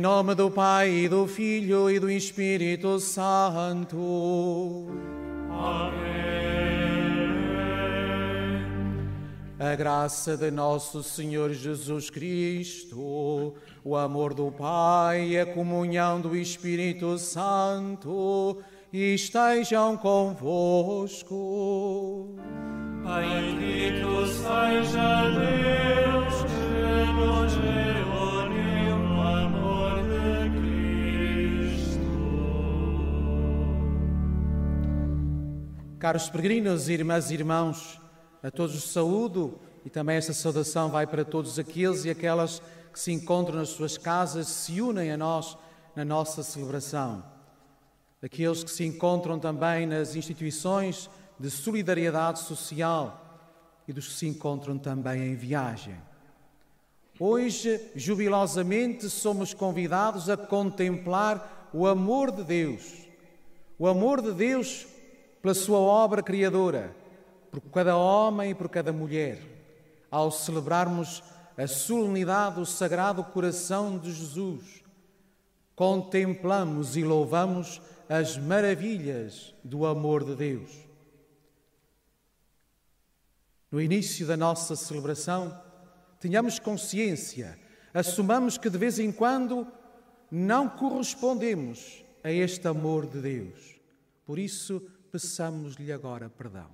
Em nome do Pai, e do Filho e do Espírito Santo. Amém. A graça de nosso Senhor Jesus Cristo, o amor do Pai e a comunhão do Espírito Santo estejam convosco. Bendito seja Deus Caros peregrinos, irmãs e irmãos, a todos os saúdo e também esta saudação vai para todos aqueles e aquelas que se encontram nas suas casas, se unem a nós na nossa celebração. Aqueles que se encontram também nas instituições de solidariedade social e dos que se encontram também em viagem. Hoje, jubilosamente, somos convidados a contemplar o amor de Deus, o amor de Deus pela sua obra criadora por cada homem e por cada mulher, ao celebrarmos a solenidade do Sagrado Coração de Jesus, contemplamos e louvamos as maravilhas do amor de Deus. No início da nossa celebração, tenhamos consciência, assumamos que de vez em quando não correspondemos a este amor de Deus. Por isso, peçamos-lhe agora perdão.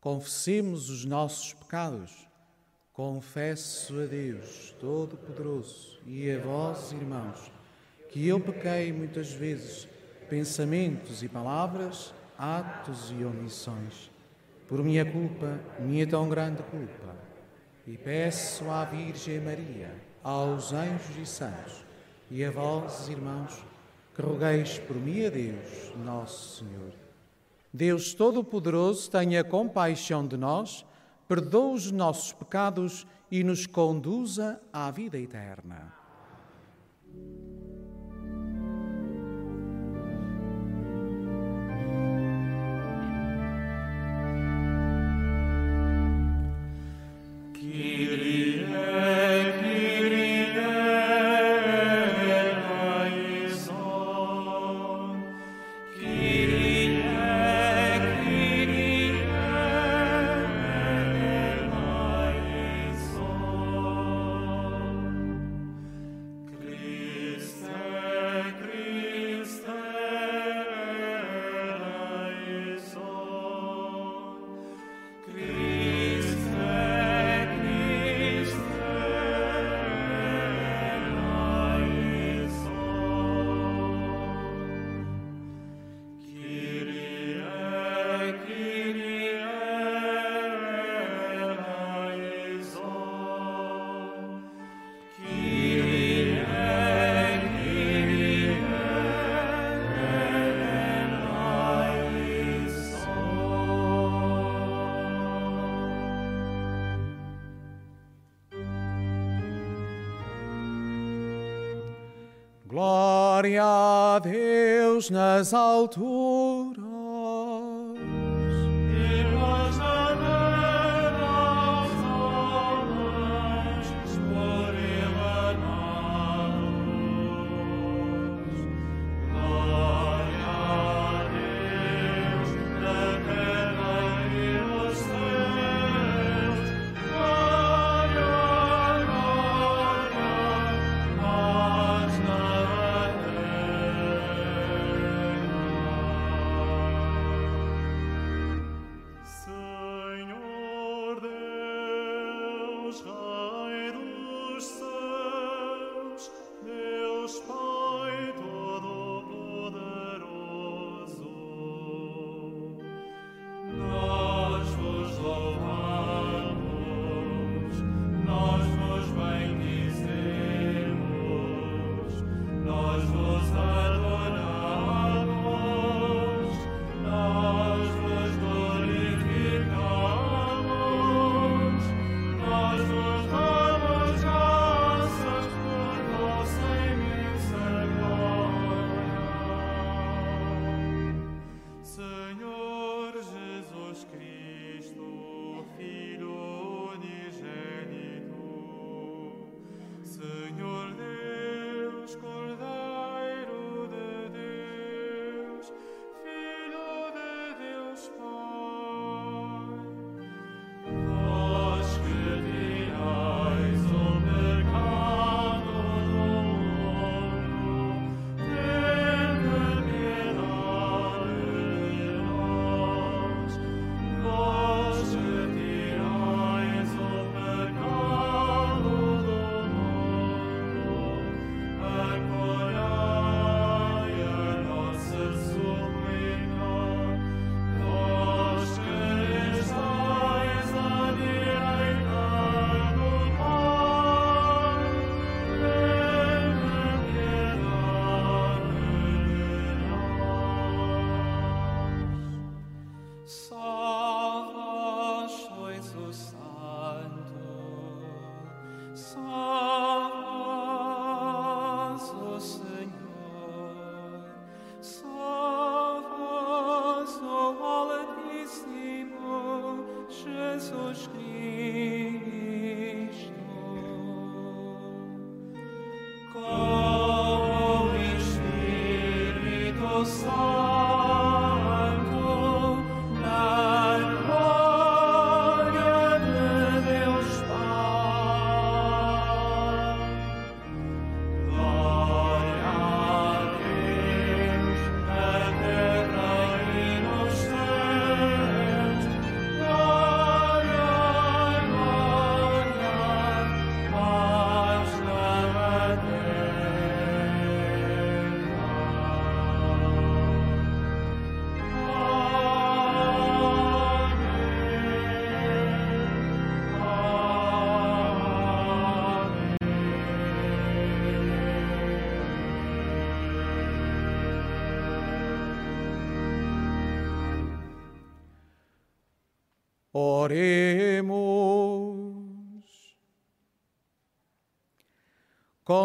Confessemos os nossos pecados. Confesso a Deus Todo-Poderoso e a vós, irmãos, que eu pequei muitas vezes, pensamentos e palavras, atos e omissões, por minha culpa, minha tão grande culpa. E peço à Virgem Maria, aos anjos e santos, e a vós, irmãos, que rogueis por mim a Deus, nosso Senhor. Deus Todo-Poderoso tenha compaixão de nós, perdoe os nossos pecados e nos conduza à vida eterna. Nas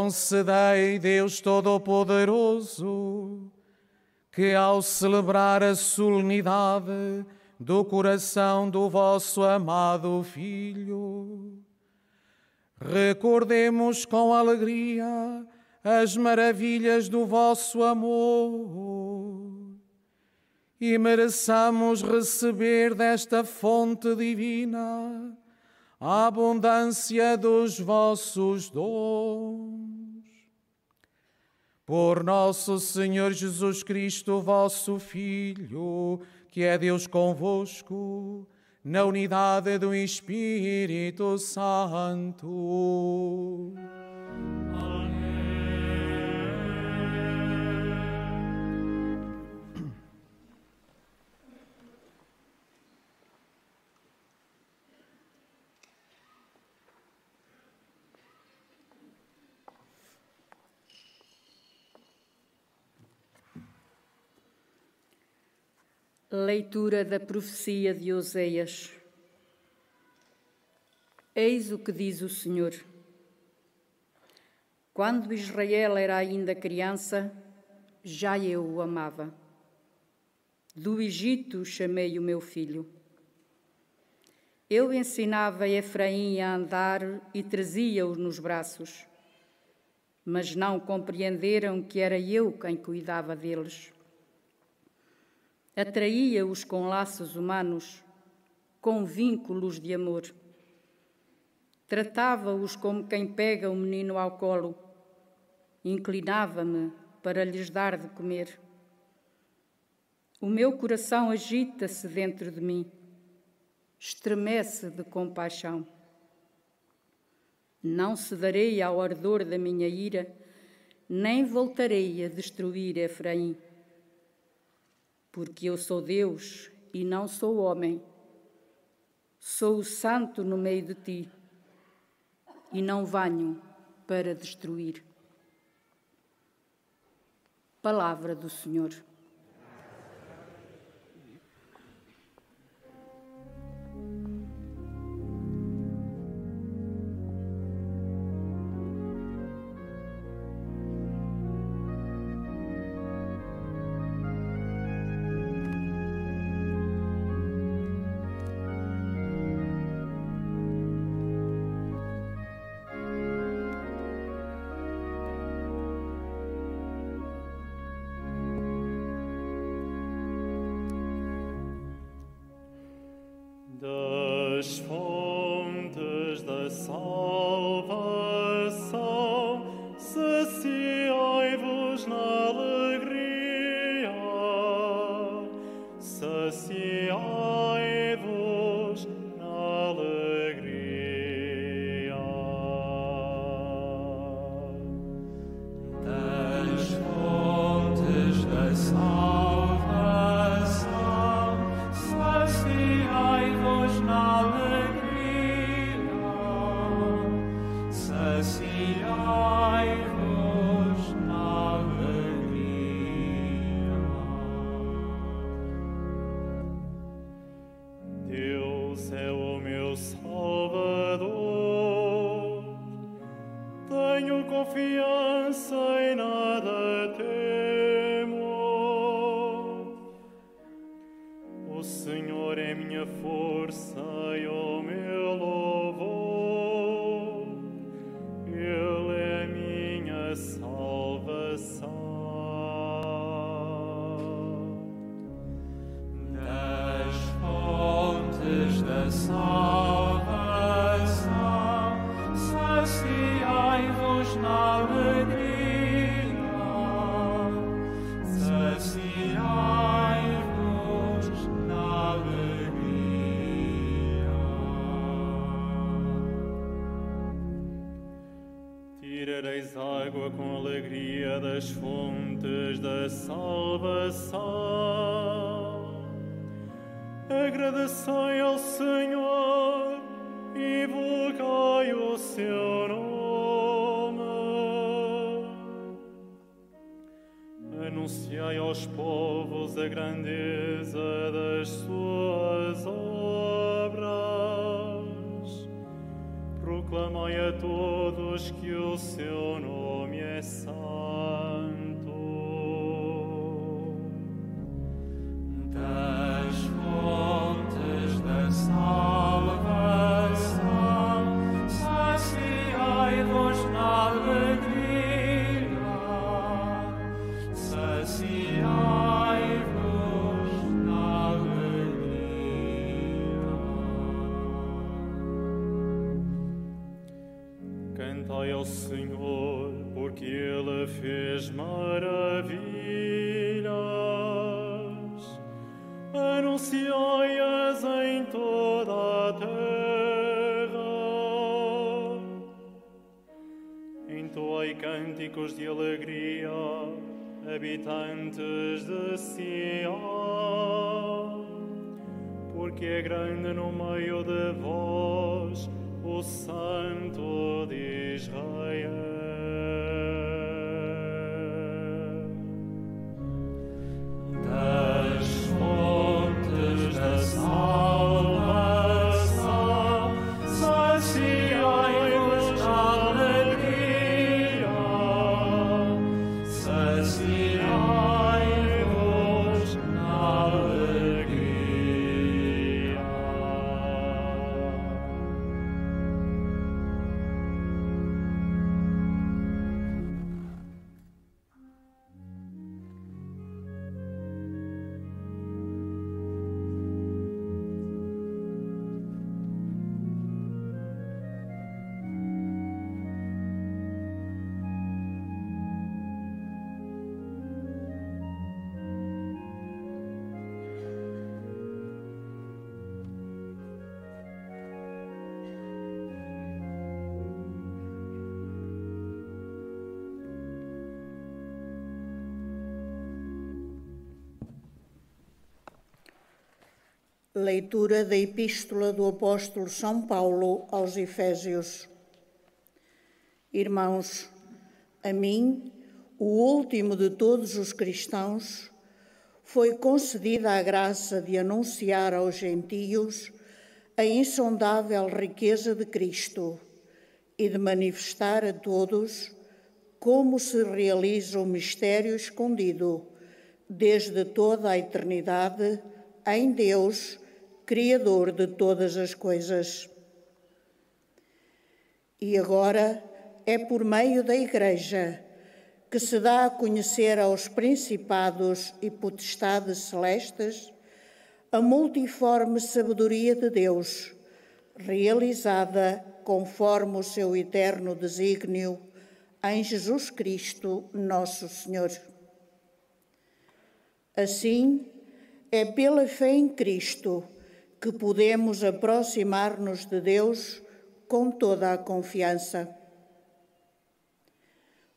Concedei, Deus Todo-Poderoso, que ao celebrar a solenidade do coração do vosso amado Filho, recordemos com alegria as maravilhas do vosso amor e mereçamos receber desta fonte divina a abundância dos vossos dons. Por nosso Senhor Jesus Cristo, vosso Filho, que é Deus convosco, na unidade do Espírito Santo. Leitura da profecia de Oseias. Eis o que diz o Senhor. Quando Israel era ainda criança, já eu o amava. Do Egito chamei o meu filho. Eu ensinava Efraim a andar e trazia-o nos braços, mas não compreenderam que era eu quem cuidava deles atraía-os com laços humanos, com vínculos de amor. Tratava-os como quem pega o menino ao colo, inclinava-me para lhes dar de comer. O meu coração agita-se dentro de mim, estremece de compaixão. Não cederei ao ardor da minha ira, nem voltarei a destruir Efraim porque eu sou Deus e não sou homem. Sou o santo no meio de ti e não venho para destruir. Palavra do Senhor. Anunciai aos povos a grandeza das suas obras. Proclamai a todos que o seu nome é santo. Das fontes da sal. Fez maravilhas. Anunciai-as em toda a terra. Entoai cânticos de alegria, habitantes de Sião, porque é grande no meio de vós o Santo de Israel. Leitura da Epístola do Apóstolo São Paulo aos Efésios. Irmãos, a mim, o último de todos os cristãos, foi concedida a graça de anunciar aos gentios a insondável riqueza de Cristo e de manifestar a todos como se realiza o mistério escondido desde toda a eternidade em Deus, Criador de todas as coisas. E agora é por meio da Igreja que se dá a conhecer aos principados e potestades celestes a multiforme sabedoria de Deus, realizada conforme o seu eterno desígnio em Jesus Cristo, nosso Senhor. Assim, é pela fé em Cristo que podemos aproximar-nos de Deus com toda a confiança.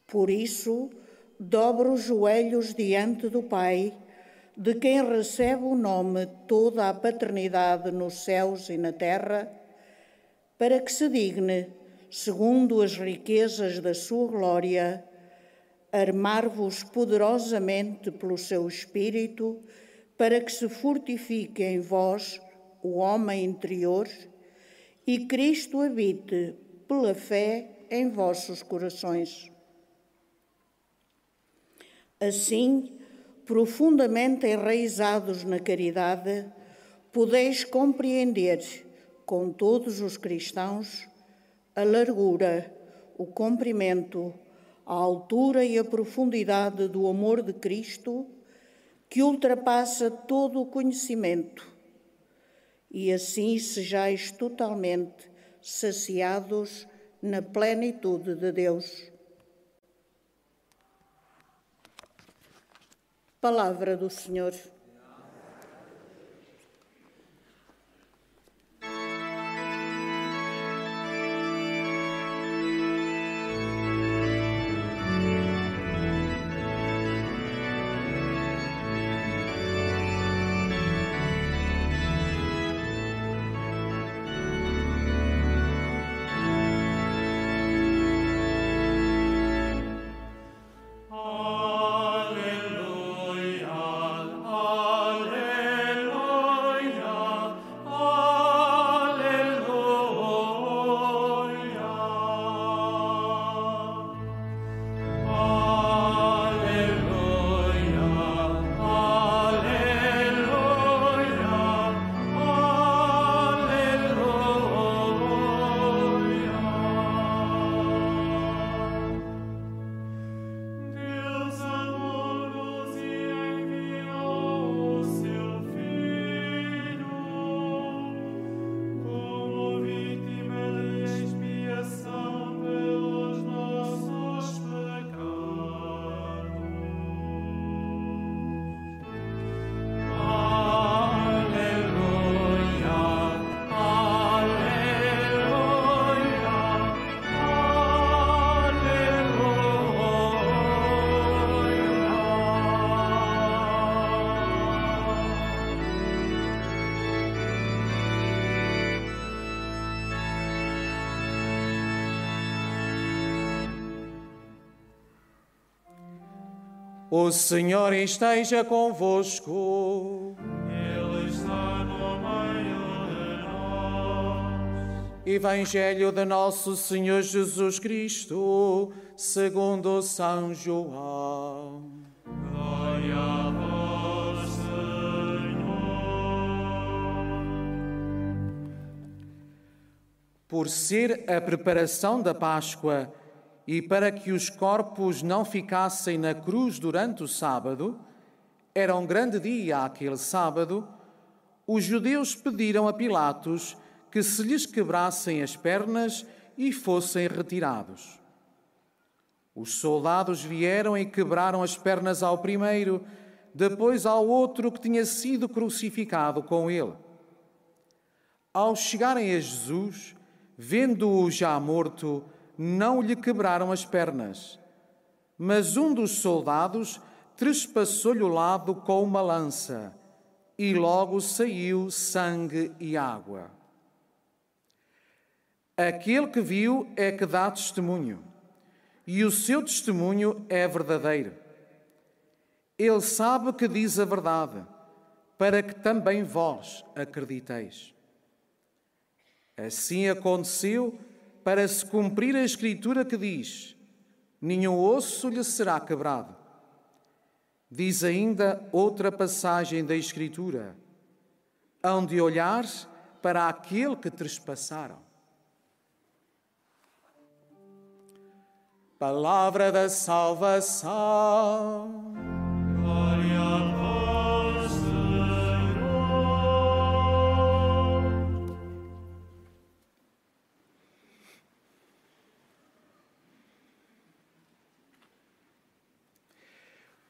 Por isso, dobro os joelhos diante do Pai, de quem recebe o nome toda a paternidade nos céus e na terra, para que se digne, segundo as riquezas da sua glória, armar-vos poderosamente pelo seu Espírito, para que se fortifique em vós o homem interior e Cristo habite pela fé em vossos corações. Assim, profundamente enraizados na caridade, podeis compreender com todos os cristãos a largura, o comprimento, a altura e a profundidade do amor de Cristo que ultrapassa todo o conhecimento, e assim sejais totalmente saciados na plenitude de Deus. Palavra do Senhor. O Senhor esteja convosco. Ele está no meio de nós. Evangelho de Nosso Senhor Jesus Cristo, segundo São João. Glória a vós, Senhor. Por ser a preparação da Páscoa e para que os corpos não ficassem na cruz durante o sábado, era um grande dia aquele sábado, os judeus pediram a Pilatos que se lhes quebrassem as pernas e fossem retirados. Os soldados vieram e quebraram as pernas ao primeiro, depois ao outro que tinha sido crucificado com ele. Ao chegarem a Jesus, vendo-o já morto, não lhe quebraram as pernas. Mas um dos soldados trespassou-lhe o lado com uma lança, e logo saiu sangue e água. Aquele que viu é que dá testemunho, e o seu testemunho é verdadeiro. Ele sabe que diz a verdade, para que também vós acrediteis. Assim aconteceu para se cumprir a Escritura que diz: nenhum osso lhe será quebrado. Diz ainda outra passagem da Escritura: hão de olhar para aquele que trespassaram. Palavra da salvação.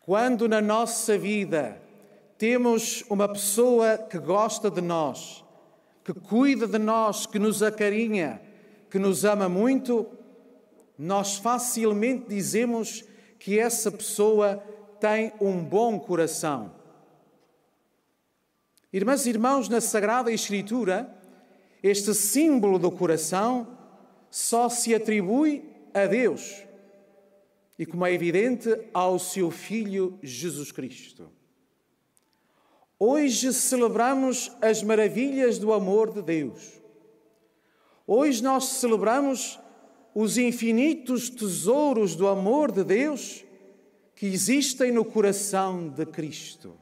Quando na nossa vida temos uma pessoa que gosta de nós, que cuida de nós, que nos acarinha, que nos ama muito, nós facilmente dizemos que essa pessoa tem um bom coração. Irmãs e irmãos, na Sagrada Escritura, este símbolo do coração só se atribui a Deus e, como é evidente, ao seu Filho Jesus Cristo. Hoje celebramos as maravilhas do amor de Deus. Hoje nós celebramos os infinitos tesouros do amor de Deus que existem no coração de Cristo.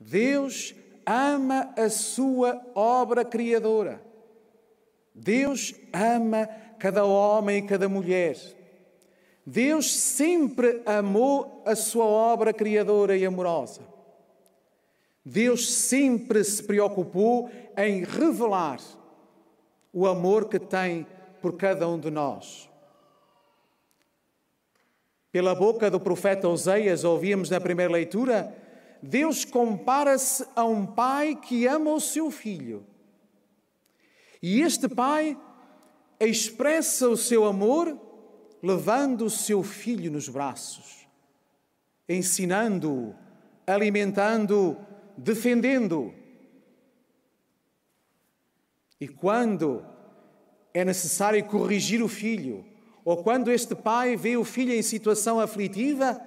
Deus ama a sua obra criadora. Deus ama cada homem e cada mulher. Deus sempre amou a sua obra criadora e amorosa. Deus sempre se preocupou em revelar o amor que tem por cada um de nós. Pela boca do profeta Oseias, ouvimos na primeira leitura, Deus compara-se a um pai que ama o seu filho. E este pai expressa o seu amor levando o seu filho nos braços, ensinando-o, alimentando-o, defendendo-o. E quando é necessário corrigir o filho, ou quando este pai vê o filho em situação aflitiva,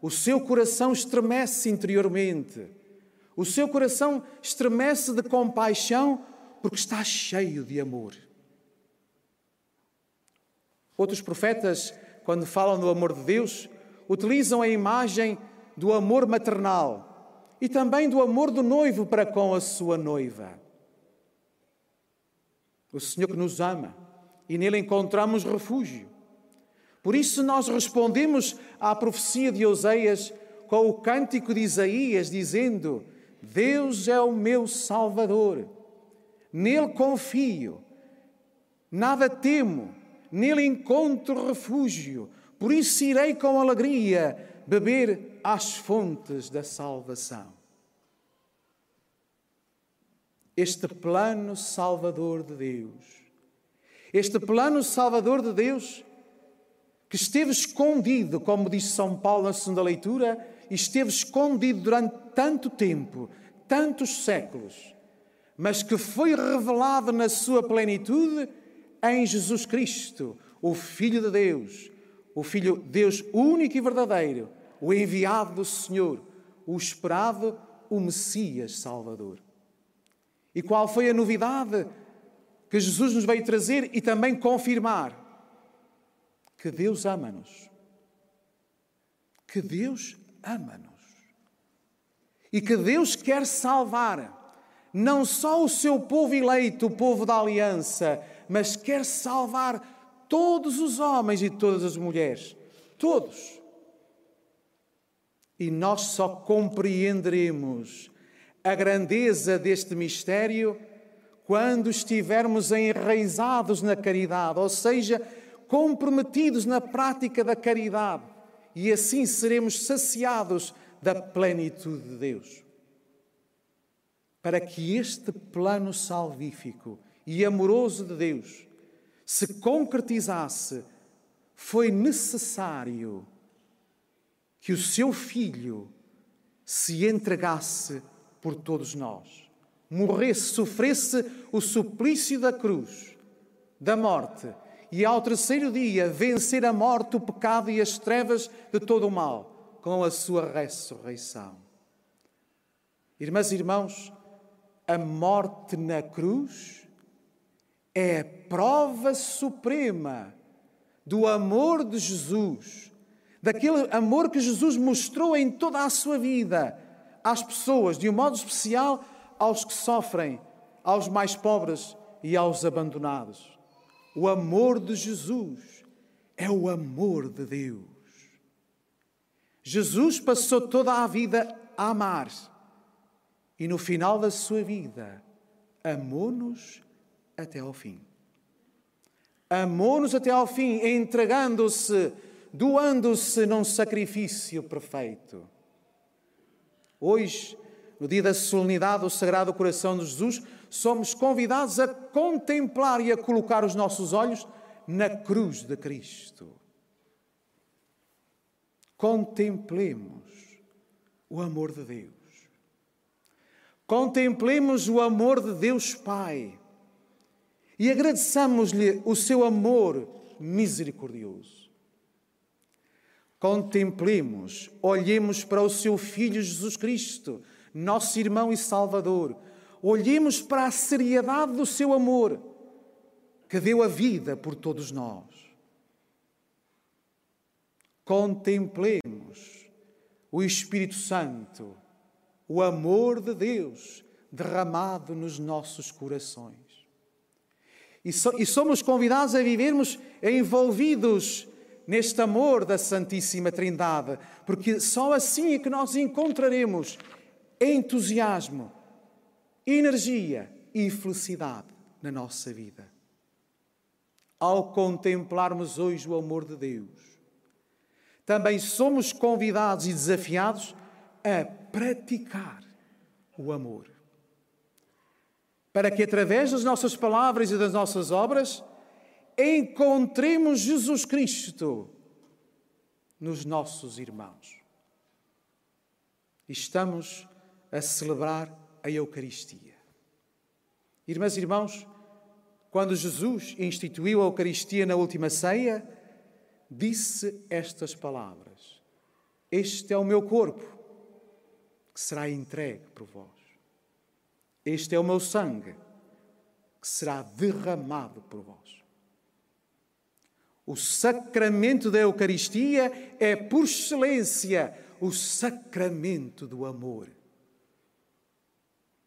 o seu coração estremece interiormente. O seu coração estremece de compaixão porque está cheio de amor. Outros profetas, quando falam do amor de Deus, utilizam a imagem do amor maternal e também do amor do noivo para com a sua noiva. O Senhor que nos ama e nele encontramos refúgio. Por isso nós respondemos à profecia de Oseias com o cântico de Isaías, dizendo: Deus é o meu Salvador, nele confio, nada temo nele encontro refúgio, por isso irei com alegria beber às fontes da salvação. Este plano salvador de Deus, este plano salvador de Deus, que esteve escondido, como diz São Paulo na segunda leitura, esteve escondido durante tanto tempo, tantos séculos, mas que foi revelado na sua plenitude em Jesus Cristo, o Filho de Deus, o Filho Deus único e verdadeiro, o enviado do Senhor, o esperado, o Messias Salvador. E qual foi a novidade que Jesus nos veio trazer e também confirmar? Que Deus ama-nos. Que Deus ama-nos. E que Deus quer salvar não só o seu povo eleito, o povo da aliança, mas quer salvar todos os homens e todas as mulheres. Todos. E nós só compreenderemos a grandeza deste mistério quando estivermos enraizados na caridade, ou seja, comprometidos na prática da caridade, e assim seremos saciados da plenitude de Deus. Para que este plano salvífico e amoroso de Deus se concretizasse, foi necessário que o seu filho se entregasse por todos nós, morresse, sofresse o suplício da cruz, da morte, e ao terceiro dia vencer a morte, o pecado e as trevas de todo o mal, com a sua ressurreição. Irmãs e irmãos, a morte na cruz é a prova suprema do amor de Jesus daquele amor que Jesus mostrou em toda a sua vida às pessoas, de um modo especial aos que sofrem, aos mais pobres e aos abandonados. O amor de Jesus é o amor de Deus. Jesus passou toda a vida a amar e no final da sua vida amou-nos até ao fim. Amou-nos até ao fim, entregando-se doando-se num sacrifício perfeito. Hoje, no dia da solenidade do Sagrado Coração de Jesus, somos convidados a contemplar e a colocar os nossos olhos na cruz de Cristo. Contemplemos o amor de Deus. Contemplemos o amor de Deus Pai e agradeçamos-lhe o seu amor misericordioso. Contemplemos, olhemos para o seu Filho Jesus Cristo, nosso irmão e Salvador. Olhemos para a seriedade do seu amor, que deu a vida por todos nós. Contemplemos o Espírito Santo, o amor de Deus derramado nos nossos corações. E, somos convidados a vivermos envolvidos neste amor da Santíssima Trindade, porque só assim é que nós encontraremos entusiasmo, energia e felicidade na nossa vida. Ao contemplarmos hoje o amor de Deus, também somos convidados e desafiados a praticar o amor. Para que através das nossas palavras e das nossas obras, encontremos Jesus Cristo nos nossos irmãos. Estamos a celebrar a Eucaristia. Irmãs e irmãos, quando Jesus instituiu a Eucaristia na última ceia, disse estas palavras: Este é o meu corpo, que será entregue por vós. Este é o meu sangue, que será derramado por vós. O sacramento da Eucaristia é, por excelência, o sacramento do amor.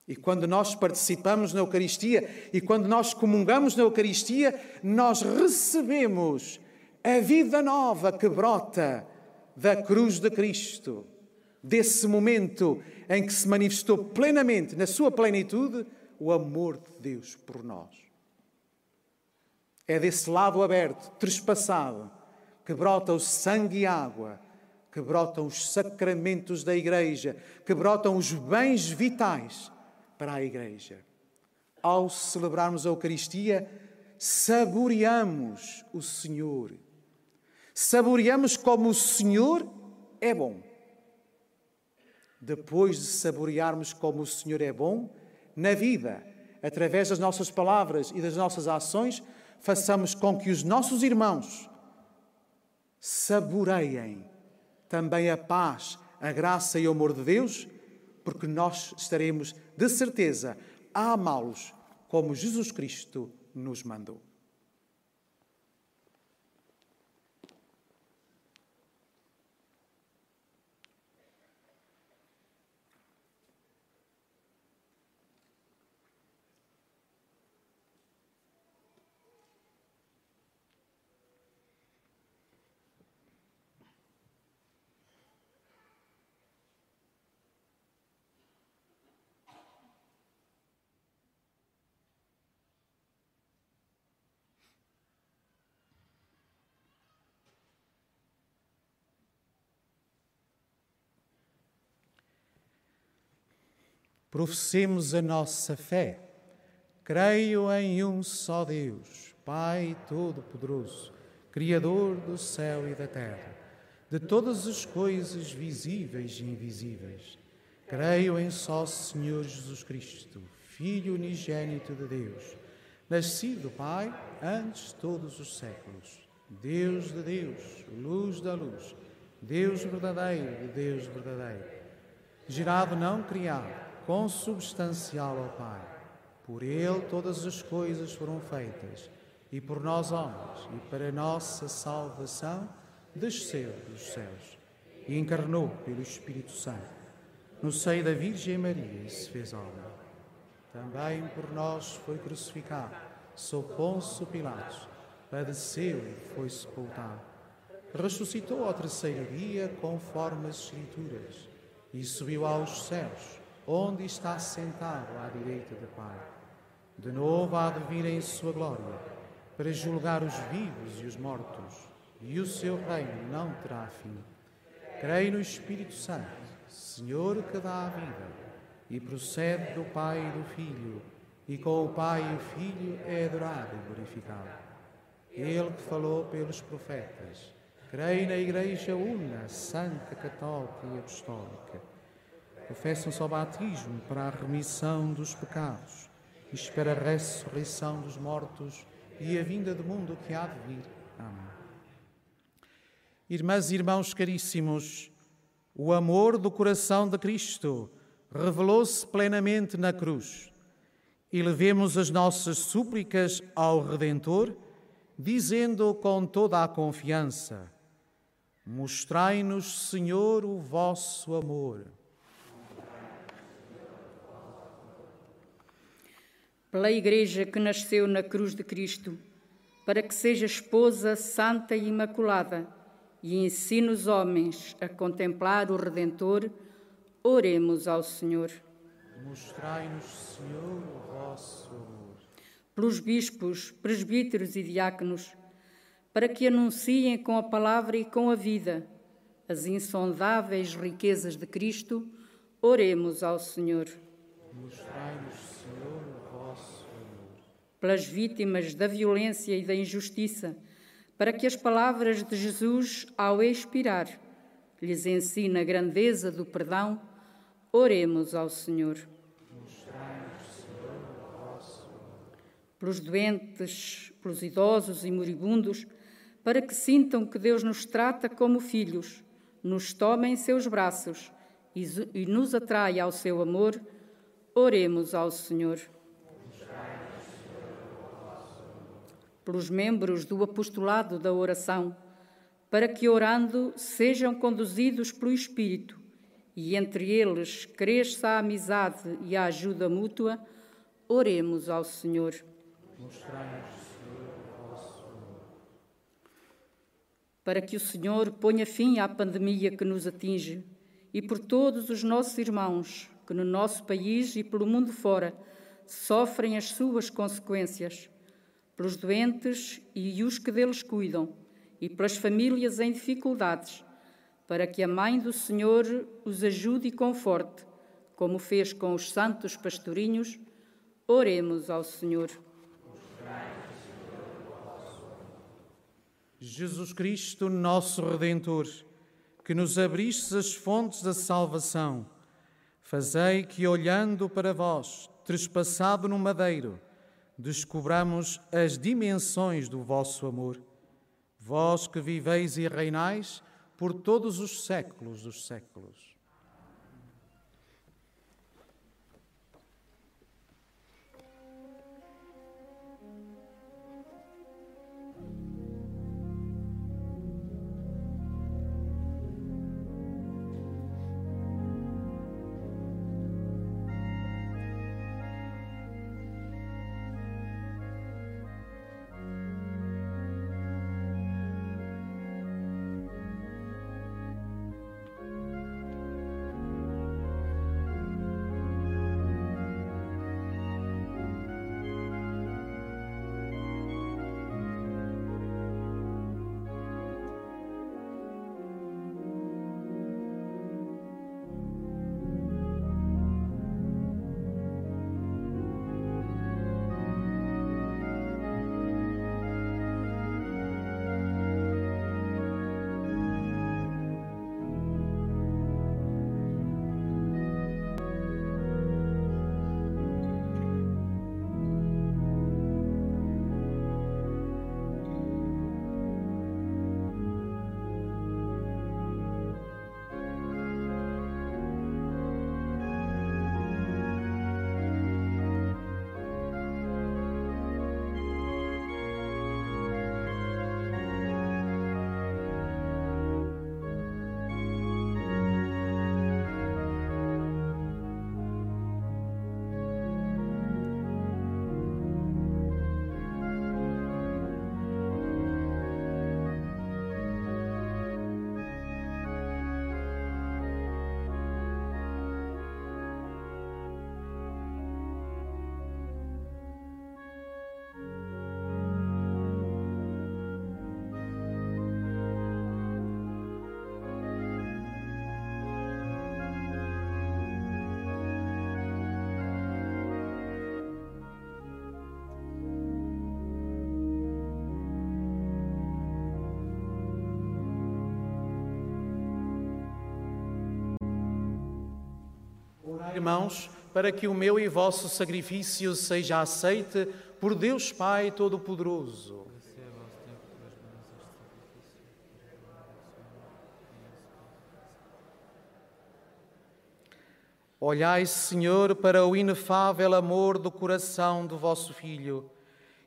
E quando nós participamos na Eucaristia e quando nós comungamos na Eucaristia, nós recebemos a vida nova que brota da cruz de Cristo, desse momento em que se manifestou plenamente, na sua plenitude, o amor de Deus por nós. É desse lado aberto, trespassado, que brota o sangue e água, que brotam os sacramentos da Igreja, que brotam os bens vitais para a Igreja. Ao celebrarmos a Eucaristia, saboreamos o Senhor. Saboreamos como o Senhor é bom. Depois de saborearmos como o Senhor é bom, na vida, através das nossas palavras e das nossas ações, façamos com que os nossos irmãos saboreiem também a paz, a graça e o amor de Deus, porque nós estaremos de certeza a amá-los como Jesus Cristo nos mandou. Professemos a nossa fé. Creio em um só Deus, Pai Todo-Poderoso, Criador do céu e da terra, de todas as coisas visíveis e invisíveis. Creio em só Senhor Jesus Cristo, Filho unigênito de Deus, nascido do Pai antes de todos os séculos. Deus de Deus, luz da luz, Deus verdadeiro de Deus verdadeiro, gerado não criado consubstancial ao Pai. Por Ele todas as coisas foram feitas, e por nós homens, e para nossa salvação, desceu dos céus e encarnou pelo Espírito Santo, no seio da Virgem Maria e se fez homem. Também por nós foi crucificado, sob Ponço Pilatos, padeceu e foi sepultado. Ressuscitou ao terceiro dia, conforme as Escrituras, e subiu aos céus onde está sentado à direita do Pai. De novo há de vir em sua glória, para julgar os vivos e os mortos, e o seu reino não terá fim. Creio no Espírito Santo, Senhor que dá a vida, e procede do Pai e do Filho, e com o Pai e o Filho é adorado e glorificado. Ele que falou pelos profetas, creio na Igreja Una, Santa, Católica e Apostólica professam-se ao batismo para a remissão dos pecados, espera a ressurreição dos mortos e a vinda do mundo que há de vir. Amém. Irmãs e irmãos caríssimos, o amor do coração de Cristo revelou-se plenamente na cruz. E levemos as nossas súplicas ao Redentor, dizendo com toda a confiança: Mostrai-nos, Senhor, o vosso amor. Pela Igreja que nasceu na cruz de Cristo, para que seja esposa santa e imaculada e ensine os homens a contemplar o Redentor, oremos ao Senhor. Mostrai-nos, Senhor, o vosso amor. Pelos bispos, presbíteros e diáconos, para que anunciem com a palavra e com a vida as insondáveis riquezas de Cristo, oremos ao Senhor. Mostrai-nos, pelas vítimas da violência e da injustiça, para que as palavras de Jesus, ao expirar, lhes ensine a grandeza do perdão, oremos ao Senhor. Pelos doentes, pelos idosos e moribundos, para que sintam que Deus nos trata como filhos, nos toma em seus braços e nos atrai ao seu amor, oremos ao Senhor. Pelos membros do apostolado da oração, para que, orando, sejam conduzidos pelo Espírito e entre eles cresça a amizade e a ajuda mútua, oremos ao Senhor. Para que o Senhor ponha fim à pandemia que nos atinge e por todos os nossos irmãos que no nosso país e pelo mundo fora sofrem as suas consequências pelos doentes e os que deles cuidam, e pelas famílias em dificuldades, para que a Mãe do Senhor os ajude e conforte, como fez com os santos pastorinhos, oremos ao Senhor. Jesus Cristo, nosso Redentor, que nos abristes as fontes da salvação, fazei que, olhando para vós, trespassado no madeiro, descobramos as dimensões do vosso amor. Vós que viveis e reinais por todos os séculos dos séculos. Irmãos, para que o meu e vosso sacrifício seja aceite por Deus Pai Todo-Poderoso. Olhai, Senhor, para o inefável amor do coração do vosso Filho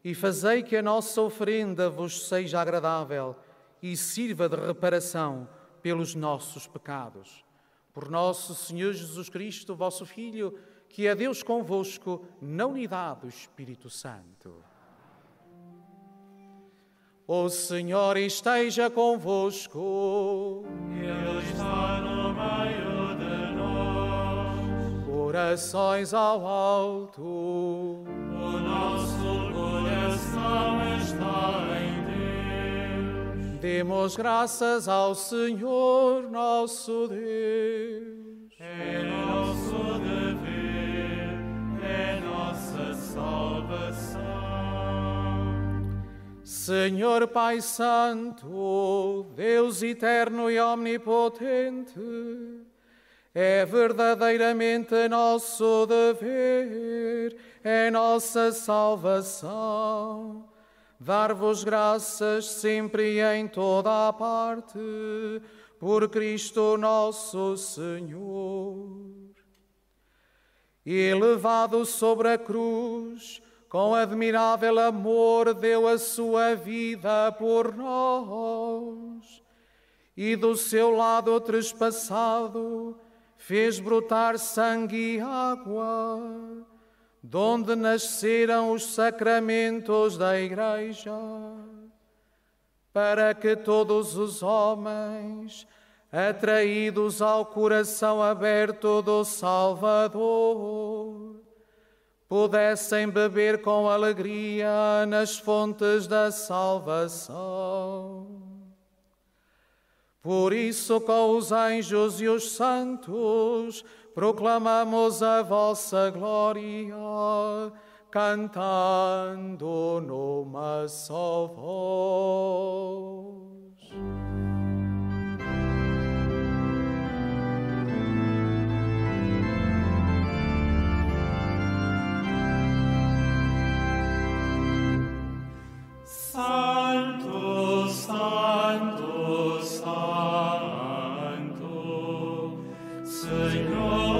e fazei que a nossa oferenda vos seja agradável e sirva de reparação pelos nossos pecados por nosso Senhor Jesus Cristo, vosso Filho, que é Deus convosco, na unidade do Espírito Santo. O Senhor esteja convosco. Ele está no meio de nós. Corações ao alto. Demos graças ao Senhor nosso Deus. É nosso dever, é nossa salvação. Senhor Pai Santo, Deus eterno e omnipotente, é verdadeiramente nosso dever, é nossa salvação. Dar-vos graças sempre e em toda a parte, por Cristo nosso Senhor. Elevado sobre a cruz, com admirável amor deu a sua vida por nós, e do seu lado trespassado fez brotar sangue e água, donde nasceram os sacramentos da Igreja, para que todos os homens, atraídos ao coração aberto do Salvador, pudessem beber com alegria nas fontes da salvação. Por isso, com os anjos e os santos, proclamamos a vossa glória, cantando numa só voz. Santo, Santo, Santo. Señor.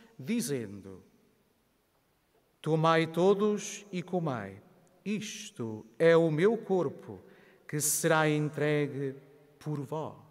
dizendo: Tomai todos e comei, isto é o meu corpo que será entregue por vós.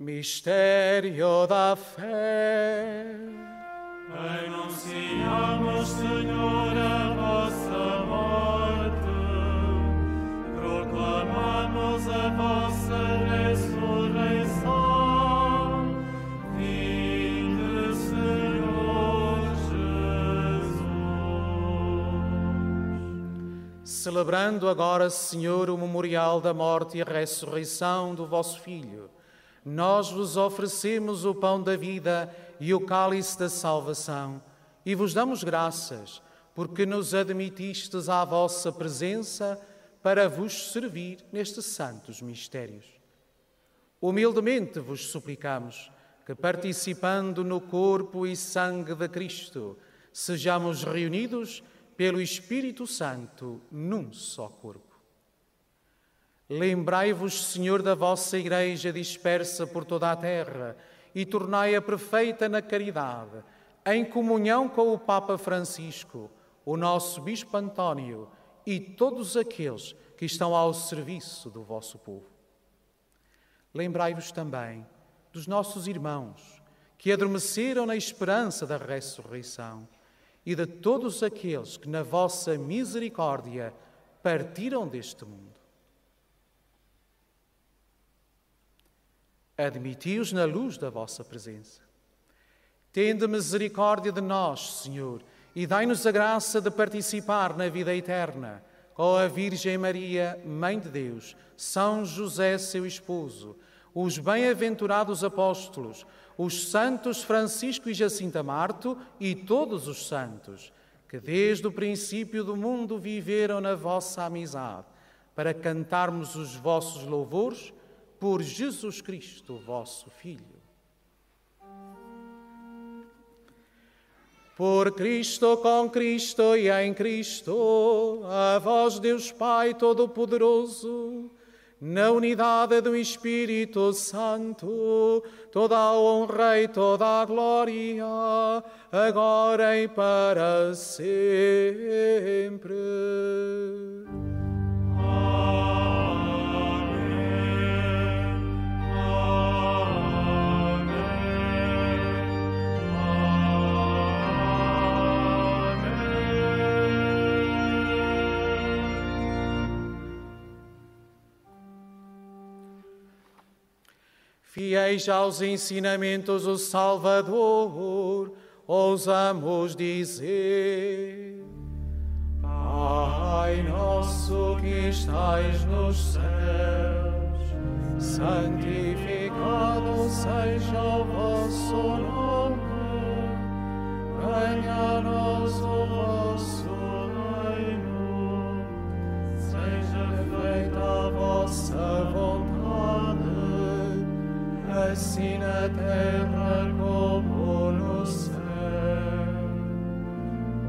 Mistério da fé. Anunciamos, Senhor, a vossa morte, proclamamos a vossa ressurreição. Vinde, Senhor Jesus. Celebrando agora, Senhor, o memorial da morte e a ressurreição do vosso Filho nós vos oferecemos o pão da vida e o cálice da salvação e vos damos graças porque nos admitistes à vossa presença para vos servir nestes santos mistérios. Humildemente vos suplicamos que, participando no corpo e sangue de Cristo, sejamos reunidos pelo Espírito Santo num só corpo. Lembrai-vos, Senhor, da vossa Igreja dispersa por toda a terra e tornai-a perfeita na caridade, em comunhão com o Papa Francisco, o nosso Bispo António e todos aqueles que estão ao serviço do vosso povo. Lembrai-vos também dos nossos irmãos que adormeceram na esperança da ressurreição e de todos aqueles que, na vossa misericórdia, partiram deste mundo. Admiti-os na luz da vossa presença. Tende misericórdia de nós, Senhor, e dai-nos a graça de participar na vida eterna com a Virgem Maria, Mãe de Deus, São José, seu esposo, os bem-aventurados apóstolos, os santos Francisco e Jacinta Marto e todos os santos, que desde o princípio do mundo viveram na vossa amizade, para cantarmos os vossos louvores por Jesus Cristo, vosso Filho. Por Cristo, com Cristo e em Cristo, a vós, Deus Pai Todo-Poderoso, na unidade do Espírito Santo, toda a honra e toda a glória, agora e para sempre. Fiéis aos ensinamentos do Salvador, ousamos dizer: Pai nosso que estais nos céus, santificado seja o vosso nome, venha a nós o vosso reino, seja feita a vossa vontade assim na terra como no céu.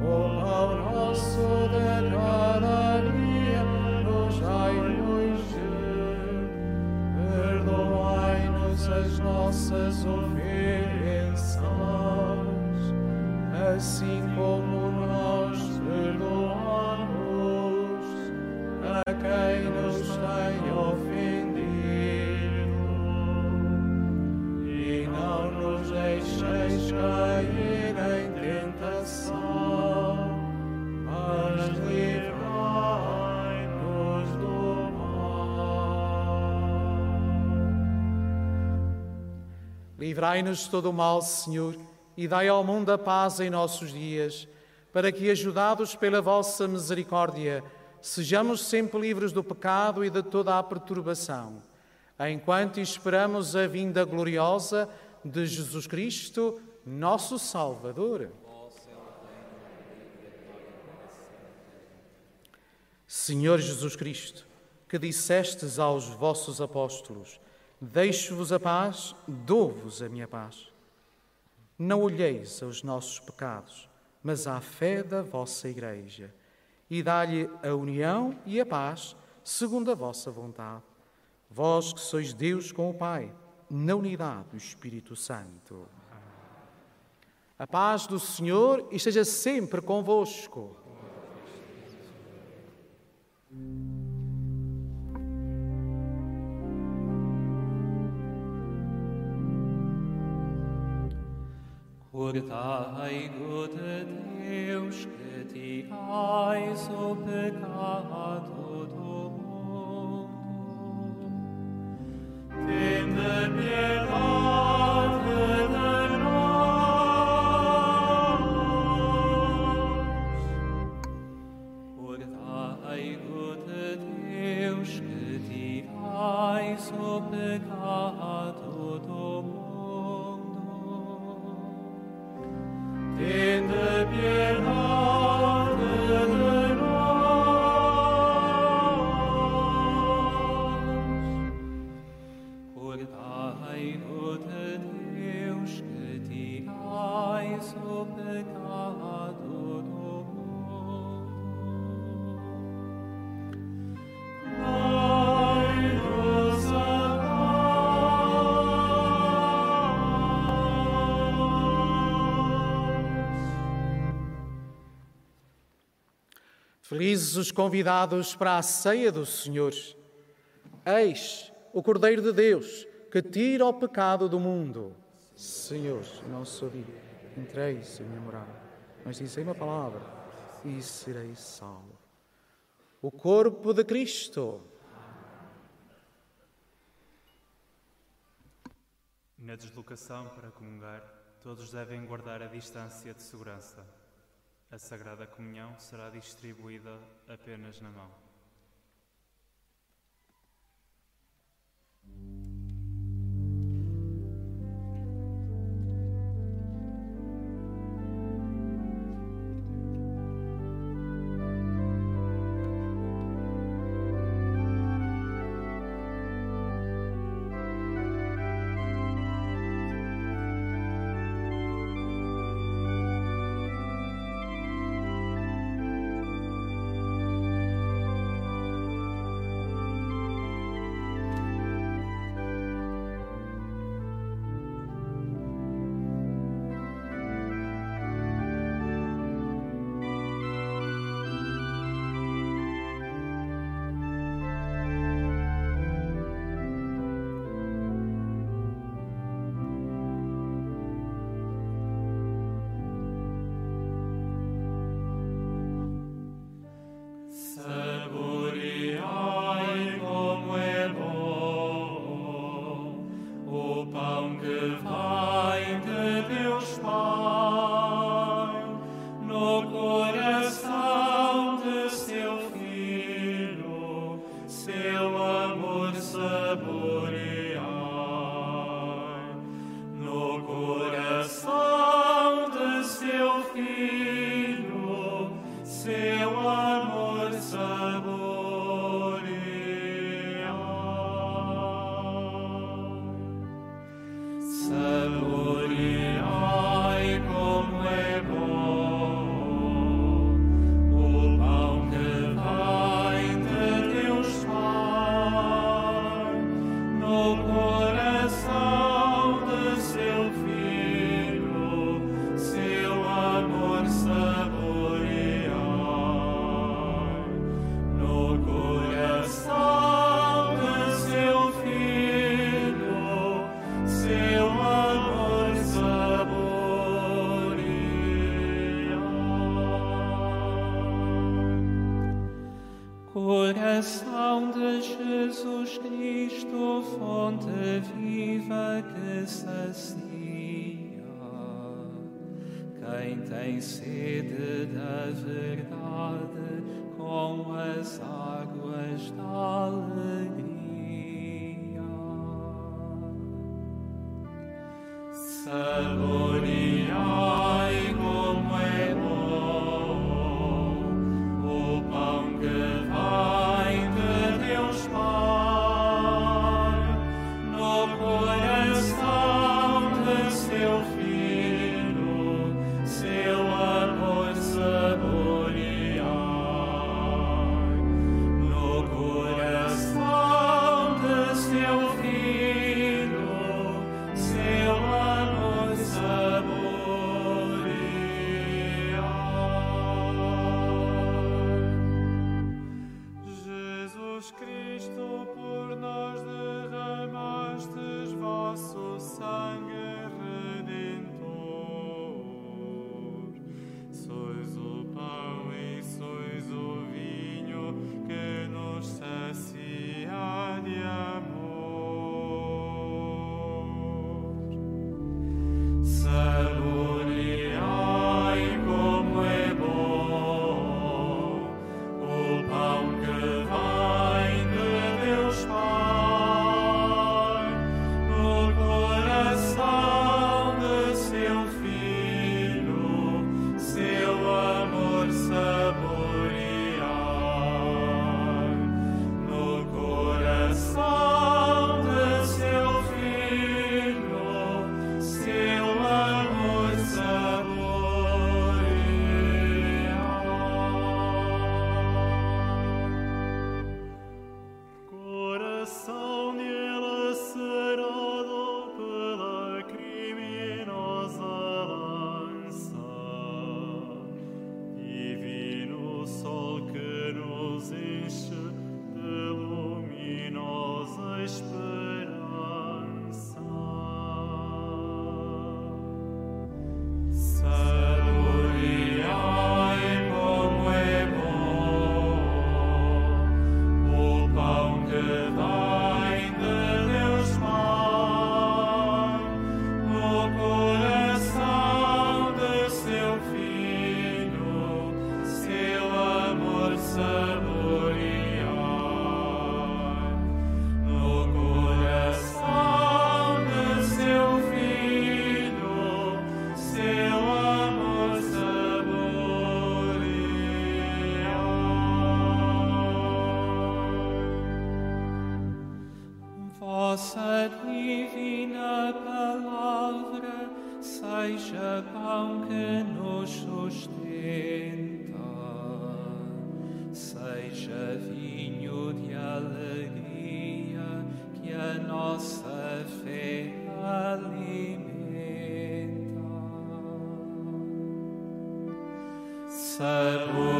O nosso de cada dia nos dai hoje. Perdoai-nos as nossas ofensas, assim como nós Livrai-nos de todo o mal, Senhor, e dai ao mundo a paz em nossos dias, para que, ajudados pela vossa misericórdia, sejamos sempre livres do pecado e de toda a perturbação, enquanto esperamos a vinda gloriosa de Jesus Cristo, nosso Salvador. Senhor Jesus Cristo, que dissestes aos vossos apóstolos: Deixo-vos a paz, dou-vos a minha paz. Não olheis aos nossos pecados, mas à fé da vossa Igreja, e dá-lhe a união e a paz, segundo a vossa vontade. Vós que sois Deus com o Pai, na unidade do Espírito Santo. A paz do Senhor esteja sempre convosco. Cortai-o de Deus que tirais o pecado do mundo. Tende piedade Felizes os convidados para a ceia do Senhor. Eis o Cordeiro de Deus que tira o pecado do mundo. Senhor, não sou digno, entreis em minha morada, mas dizei uma palavra e serei salvo. O corpo de Cristo. Na deslocação para comungar, todos devem guardar a distância de segurança. A Sagrada Comunhão será distribuída apenas na mão. Saboreai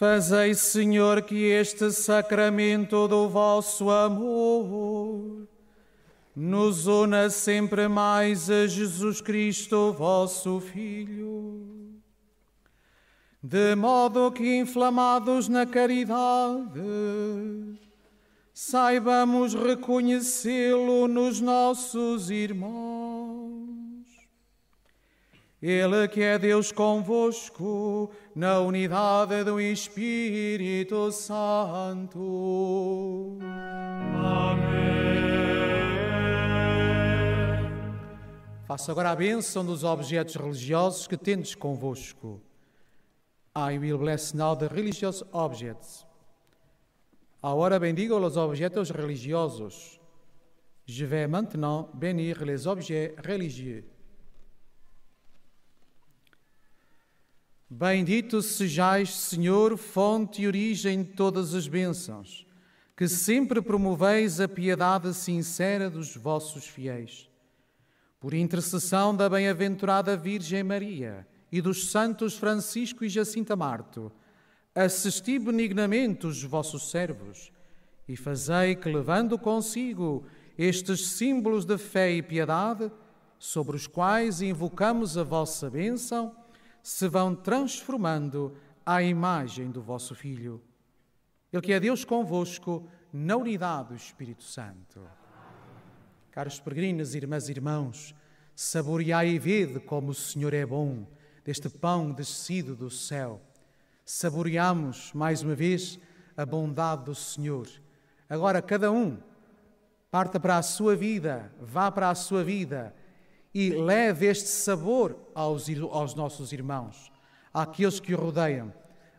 Fazei, Senhor, que este sacramento do vosso amor nos una sempre mais a Jesus Cristo, vosso Filho, de modo que, inflamados na caridade, saibamos reconhecê-lo nos nossos irmãos. Ele que é Deus convosco, na unidade do Espírito Santo. Amém. Faça agora a bênção dos objetos religiosos que tendes convosco. I will bless now the religious objects. Ahora bendigo los objetos religiosos. Je vais maintenant bénir les objets religieux. Bendito sejais, Senhor, fonte e origem de todas as bênçãos, que sempre promoveis a piedade sincera dos vossos fiéis. Por intercessão da bem-aventurada Virgem Maria e dos santos Francisco e Jacinta Marto, assisti benignamente os vossos servos e fazei que, levando consigo estes símbolos de fé e piedade, sobre os quais invocamos a vossa bênção, se vão transformando à imagem do vosso Filho. Ele que é Deus convosco, na unidade do Espírito Santo. Caros peregrinos, irmãs e irmãos, saboreai e vede como o Senhor é bom. deste pão descido do céu. Saboreamos mais uma vez a bondade do Senhor. Agora, cada um parta para a sua vida, vá para a sua vida e leve este sabor aos, aos nossos irmãos, àqueles que o rodeiam.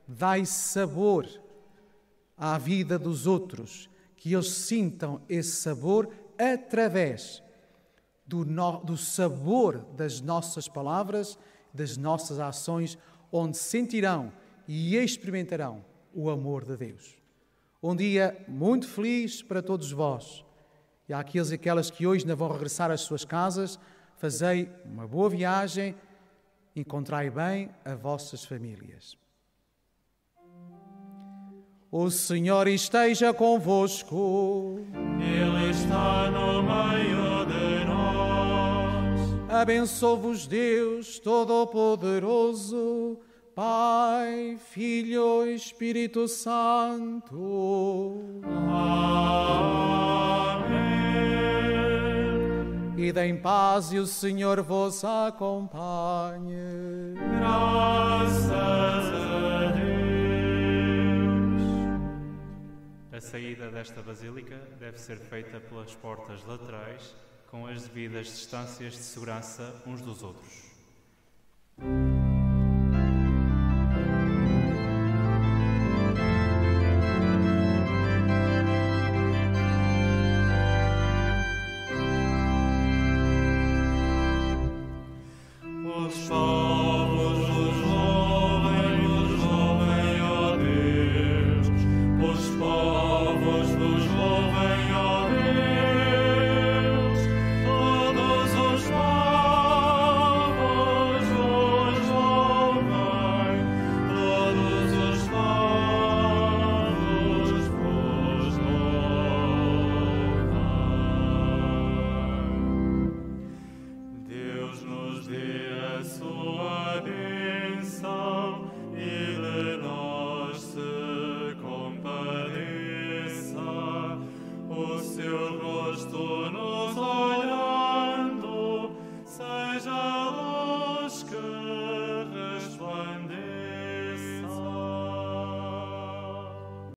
Dai sabor à vida dos outros, que eles sintam esse sabor através do, no, do sabor das nossas palavras, das nossas ações, onde sentirão e experimentarão o amor de Deus. Um dia muito feliz para todos vós. E àqueles e aquelas que hoje não vão regressar às suas casas, fazei uma boa viagem, encontrai bem as vossas famílias. O Senhor esteja convosco. Ele está no meio de nós. Abençoe-vos Deus Todo-Poderoso, Pai, Filho e Espírito Santo. Amém. Ida em paz e o Senhor vos acompanhe. Graças a Deus. A saída desta basílica deve ser feita pelas portas laterais, com as devidas distâncias de segurança uns dos outros.